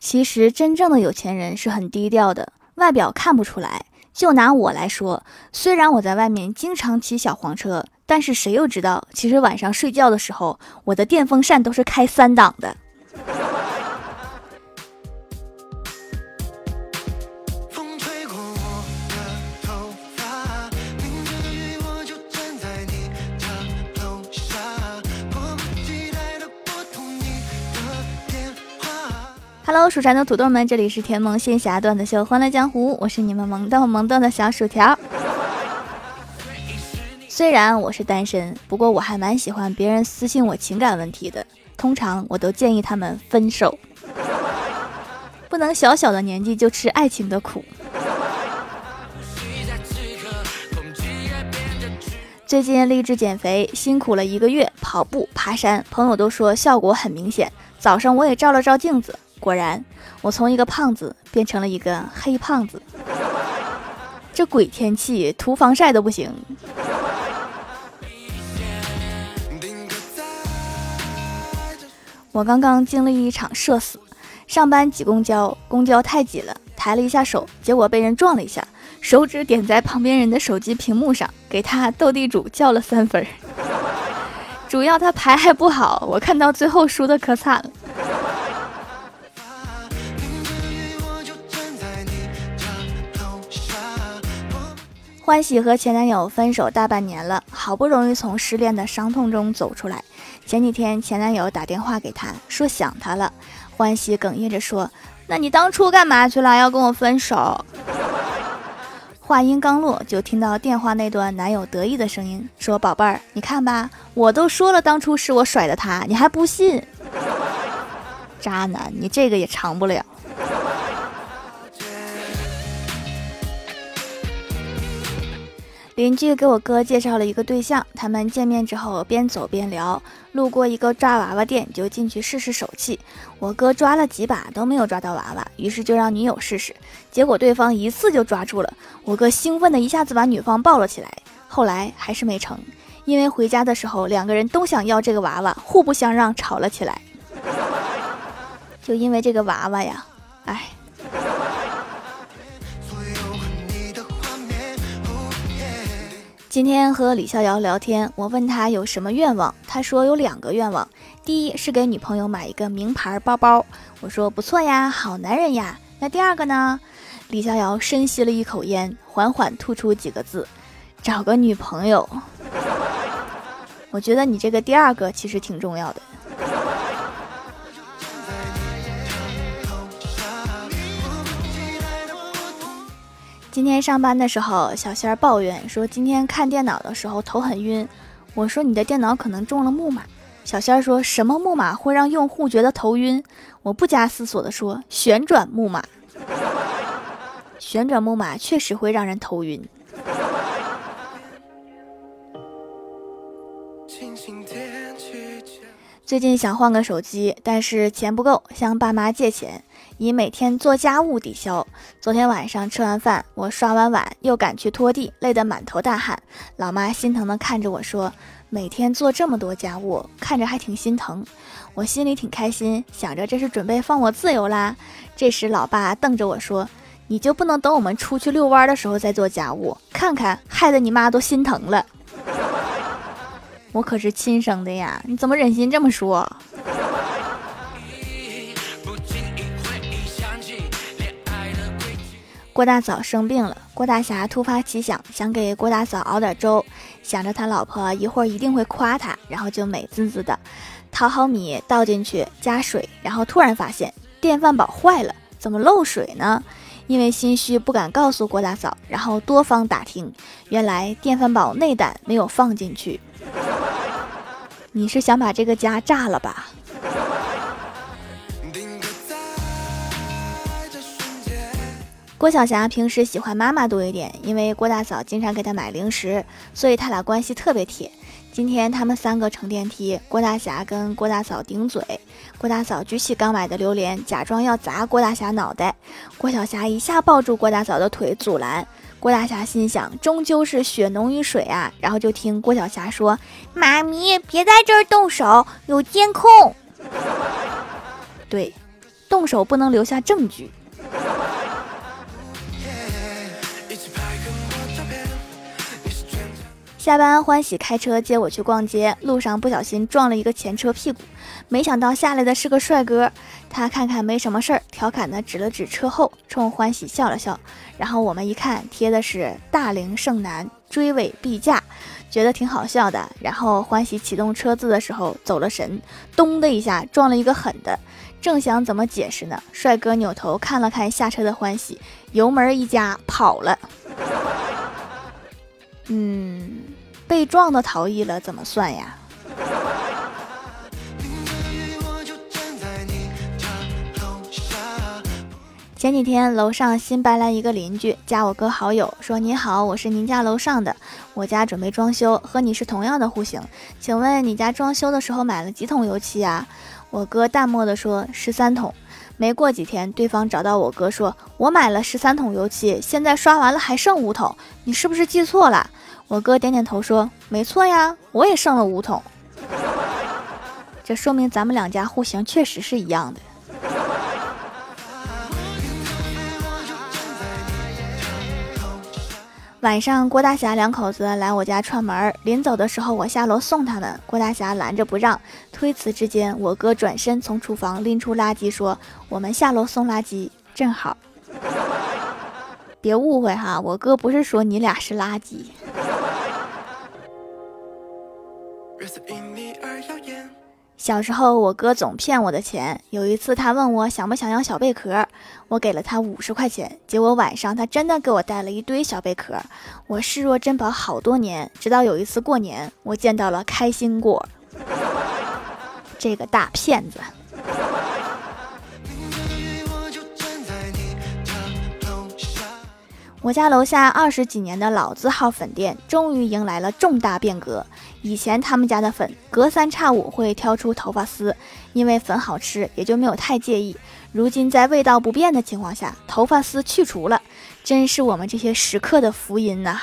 其实真正的有钱人是很低调的，外表看不出来。就拿我来说，虽然我在外面经常骑小黄车，但是谁又知道，其实晚上睡觉的时候，我的电风扇都是开三档的。Hello，蜀山的土豆们，这里是甜萌仙侠段子秀《欢乐江湖》，我是你们萌豆萌豆的小薯条。虽然我是单身，不过我还蛮喜欢别人私信我情感问题的。通常我都建议他们分手，不能小小的年纪就吃爱情的苦。最近励志减肥，辛苦了一个月，跑步、爬山，朋友都说效果很明显。早上我也照了照镜子。果然，我从一个胖子变成了一个黑胖子。这鬼天气，涂防晒都不行。我刚刚经历一场社死，上班挤公交，公交太挤了，抬了一下手，结果被人撞了一下，手指点在旁边人的手机屏幕上，给他斗地主叫了三分。主要他牌还不好，我看到最后输的可惨了。欢喜和前男友分手大半年了，好不容易从失恋的伤痛中走出来。前几天前男友打电话给他说想他了，欢喜哽咽着说：“那你当初干嘛去了？要跟我分手？” 话音刚落，就听到电话那端男友得意的声音说：“宝贝儿，你看吧，我都说了当初是我甩的他，你还不信？渣男，你这个也长不了。”邻居给我哥介绍了一个对象，他们见面之后边走边聊，路过一个抓娃娃店，就进去试试手气。我哥抓了几把都没有抓到娃娃，于是就让女友试试，结果对方一次就抓住了。我哥兴奋的一下子把女方抱了起来，后来还是没成，因为回家的时候两个人都想要这个娃娃，互不相让，吵了起来。就因为这个娃娃呀，哎。今天和李逍遥聊天，我问他有什么愿望，他说有两个愿望，第一是给女朋友买一个名牌包包，我说不错呀，好男人呀。那第二个呢？李逍遥深吸了一口烟，缓缓吐出几个字：找个女朋友。我觉得你这个第二个其实挺重要的。今天上班的时候，小仙儿抱怨说：“今天看电脑的时候头很晕。”我说：“你的电脑可能中了木马。”小仙儿说什么木马会让用户觉得头晕？我不加思索的说：“旋转木马。”旋转木马确实会让人头晕。最近想换个手机，但是钱不够，向爸妈借钱。以每天做家务抵消。昨天晚上吃完饭，我刷完碗又赶去拖地，累得满头大汗。老妈心疼地看着我说：“每天做这么多家务，看着还挺心疼。”我心里挺开心，想着这是准备放我自由啦。这时，老爸瞪着我说：“你就不能等我们出去遛弯的时候再做家务？看看，害得你妈都心疼了。”我可是亲生的呀，你怎么忍心这么说？郭大嫂生病了，郭大侠突发奇想，想给郭大嫂熬点粥，想着他老婆一会儿一定会夸他，然后就美滋滋的淘好米倒进去加水，然后突然发现电饭煲坏了，怎么漏水呢？因为心虚不敢告诉郭大嫂，然后多方打听，原来电饭煲内胆没有放进去。你是想把这个家炸了吧？郭晓霞平时喜欢妈妈多一点，因为郭大嫂经常给她买零食，所以他俩关系特别铁。今天他们三个乘电梯，郭大侠跟郭大嫂顶嘴，郭大嫂举起刚买的榴莲，假装要砸郭大侠脑袋，郭晓霞一下抱住郭大嫂的腿阻拦。郭大侠心想，终究是血浓于水啊，然后就听郭小霞说：“妈咪，别在这儿动手，有监控。”对。动手不能留下证据。下班，欢喜开车接我去逛街，路上不小心撞了一个前车屁股，没想到下来的是个帅哥。他看看没什么事儿，调侃的指了指车后，冲欢喜笑了笑。然后我们一看，贴的是“大龄剩男追尾必驾”，觉得挺好笑的。然后欢喜启动车子的时候走了神，咚的一下撞了一个狠的。正想怎么解释呢，帅哥扭头看了看下车的欢喜，油门一加跑了。嗯，被撞的逃逸了怎么算呀？前几天楼上新搬来一个邻居，加我哥好友，说你好，我是您家楼上的，我家准备装修，和你是同样的户型，请问你家装修的时候买了几桶油漆啊？我哥淡漠的说十三桶。没过几天，对方找到我哥说，我买了十三桶油漆，现在刷完了还剩五桶，你是不是记错了？我哥点点头说：“没错呀，我也剩了五桶。”这说明咱们两家户型确实是一样的。晚上，郭大侠两口子来我家串门，临走的时候，我下楼送他们，郭大侠拦着不让。推辞之间，我哥转身从厨房拎出垃圾，说：“我们下楼送垃圾，正好。”别误会哈，我哥不是说你俩是垃圾。小时候，我哥总骗我的钱。有一次，他问我想不想要小贝壳，我给了他五十块钱。结果晚上，他真的给我带了一堆小贝壳，我视若珍宝好多年。直到有一次过年，我见到了开心果，这个大骗子。我家楼下二十几年的老字号粉店，终于迎来了重大变革。以前他们家的粉隔三差五会挑出头发丝，因为粉好吃，也就没有太介意。如今在味道不变的情况下，头发丝去除了，真是我们这些食客的福音呐！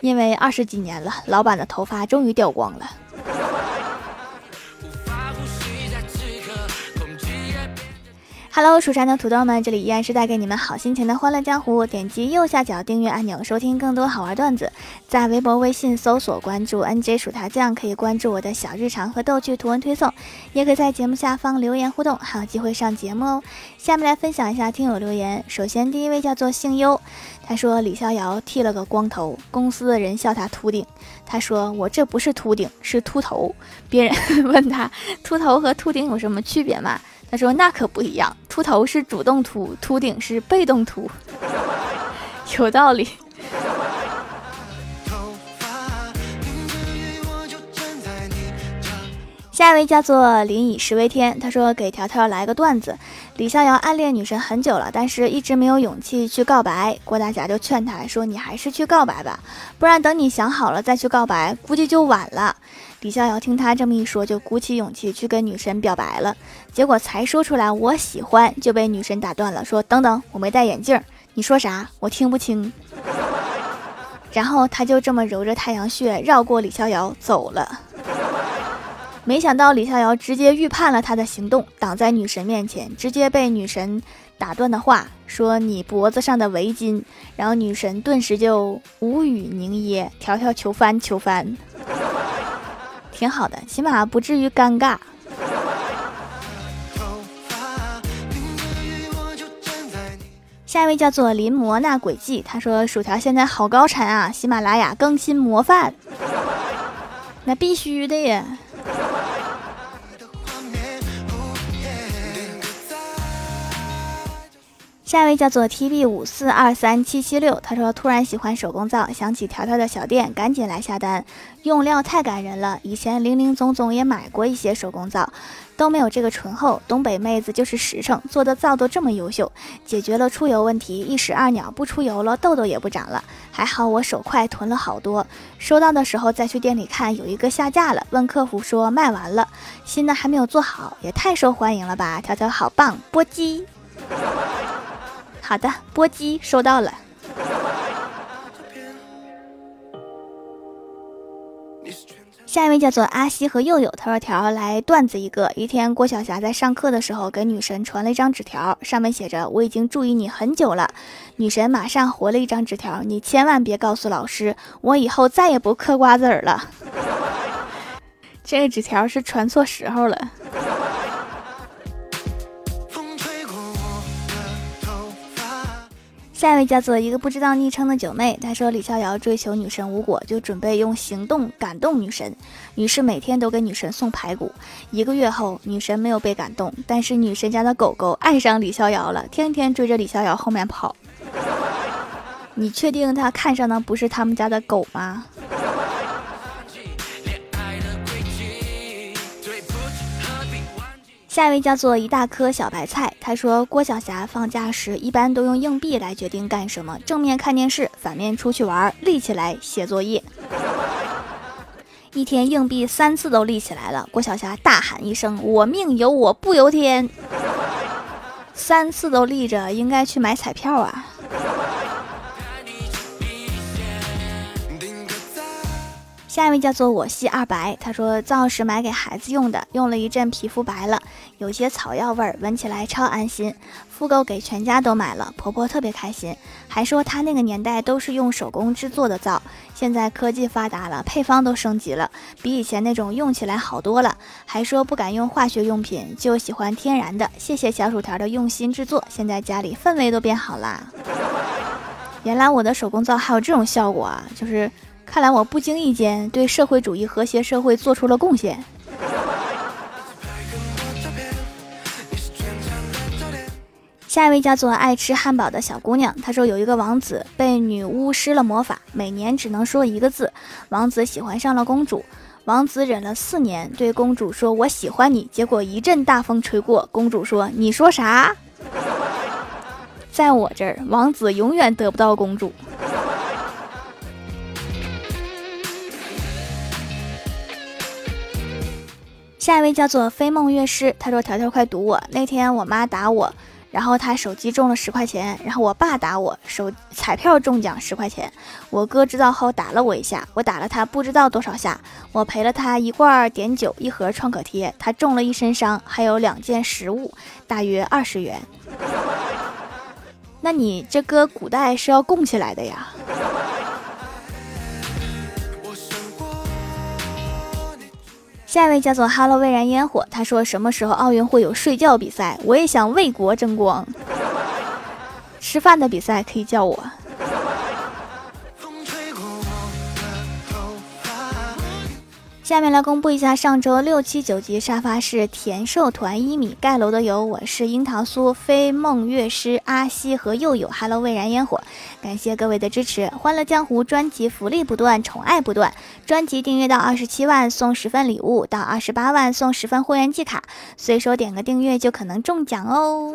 因为二十几年了，老板的头发终于掉光了。Hello，蜀山的土豆们，这里依然是带给你们好心情的欢乐江湖。点击右下角订阅按钮，收听更多好玩段子。在微博、微信搜索关注 NJ 薯条酱，可以关注我的小日常和逗趣图文推送，也可以在节目下方留言互动，还有机会上节目哦。下面来分享一下听友留言。首先，第一位叫做姓优，他说李逍遥剃了个光头，公司的人笑他秃顶。他说我这不是秃顶，是秃头。别人 问他秃头和秃顶有什么区别吗？他说：“那可不一样，秃头是主动秃，秃顶是被动秃，有道理。”下一位叫做林以食为天，他说：“给条条来个段子，李逍遥暗恋女神很久了，但是一直没有勇气去告白。郭大侠就劝他说：‘你还是去告白吧，不然等你想好了再去告白，估计就晚了。’”李逍遥听他这么一说，就鼓起勇气去跟女神表白了。结果才说出来“我喜欢”，就被女神打断了，说：“等等，我没戴眼镜，你说啥？我听不清。”然后他就这么揉着太阳穴，绕过李逍遥走了。没想到李逍遥直接预判了他的行动，挡在女神面前，直接被女神打断的话说：“你脖子上的围巾。”然后女神顿时就无语凝噎，条条求翻求翻。挺好的，起码不至于尴尬。下一位叫做临摹那轨迹，他说：“薯条现在好高产啊，喜马拉雅更新模范，那必须的呀。”下一位叫做 T B 五四二三七七六，他说突然喜欢手工皂，想起条条的小店，赶紧来下单。用料太感人了，以前零零总总也买过一些手工皂，都没有这个醇厚。东北妹子就是实诚，做的皂都这么优秀，解决了出油问题，一石二鸟，不出油了，痘痘也不长了。还好我手快，囤了好多。收到的时候再去店里看，有一个下架了，问客服说卖完了，新的还没有做好，也太受欢迎了吧？条条好棒，波姬。好的，波姬收到了。下一位叫做阿西和佑佑，他说：“条来段子一个。一天，郭晓霞在上课的时候给女神传了一张纸条，上面写着：‘我已经注意你很久了。’女神马上回了一张纸条：‘你千万别告诉老师，我以后再也不嗑瓜子儿了。’这个纸条是传错时候了。”下一位叫做一个不知道昵称的九妹，她说李逍遥追求女神无果，就准备用行动感动女神，于是每天都给女神送排骨。一个月后，女神没有被感动，但是女神家的狗狗爱上李逍遥了，天天追着李逍遥后面跑。你确定他看上的不是他们家的狗吗？下一位叫做一大颗小白菜，他说郭晓霞放假时一般都用硬币来决定干什么，正面看电视，反面出去玩，立起来写作业。一天硬币三次都立起来了，郭晓霞大喊一声：“我命由我不由天！”三次都立着，应该去买彩票啊。下一位叫做我系二白，他说灶是买给孩子用的，用了一阵皮肤白了，有些草药味儿，闻起来超安心。复购给全家都买了，婆婆特别开心，还说她那个年代都是用手工制作的皂，现在科技发达了，配方都升级了，比以前那种用起来好多了。还说不敢用化学用品，就喜欢天然的。谢谢小薯条的用心制作，现在家里氛围都变好啦。原来我的手工皂还有这种效果啊，就是。看来我不经意间对社会主义和谐社会做出了贡献。下一位叫做爱吃汉堡的小姑娘，她说有一个王子被女巫施了魔法，每年只能说一个字。王子喜欢上了公主，王子忍了四年，对公主说：“我喜欢你。”结果一阵大风吹过，公主说：“你说啥？”在我这儿，王子永远得不到公主。下一位叫做飞梦乐师，他说：“条条快读我！那天我妈打我，然后他手机中了十块钱，然后我爸打我，手彩票中奖十块钱。我哥知道后打了我一下，我打了他不知道多少下，我赔了他一罐碘酒，一盒创可贴，他中了一身伤，还有两件食物，大约二十元。那你这搁古代是要供起来的呀？”下一位叫做哈喽蔚然烟火，他说什么时候奥运会有睡觉比赛？我也想为国争光。吃饭的比赛可以叫我。下面来公布一下上周六七九级沙发是甜寿团一米盖楼的有我是樱桃酥飞梦乐师阿西和佑佑，Hello 蔚然烟火，感谢各位的支持，欢乐江湖专辑福利不断，宠爱不断，专辑订阅到二十七万送十份礼物，到二十八万送十份会员季卡，随手点个订阅就可能中奖哦。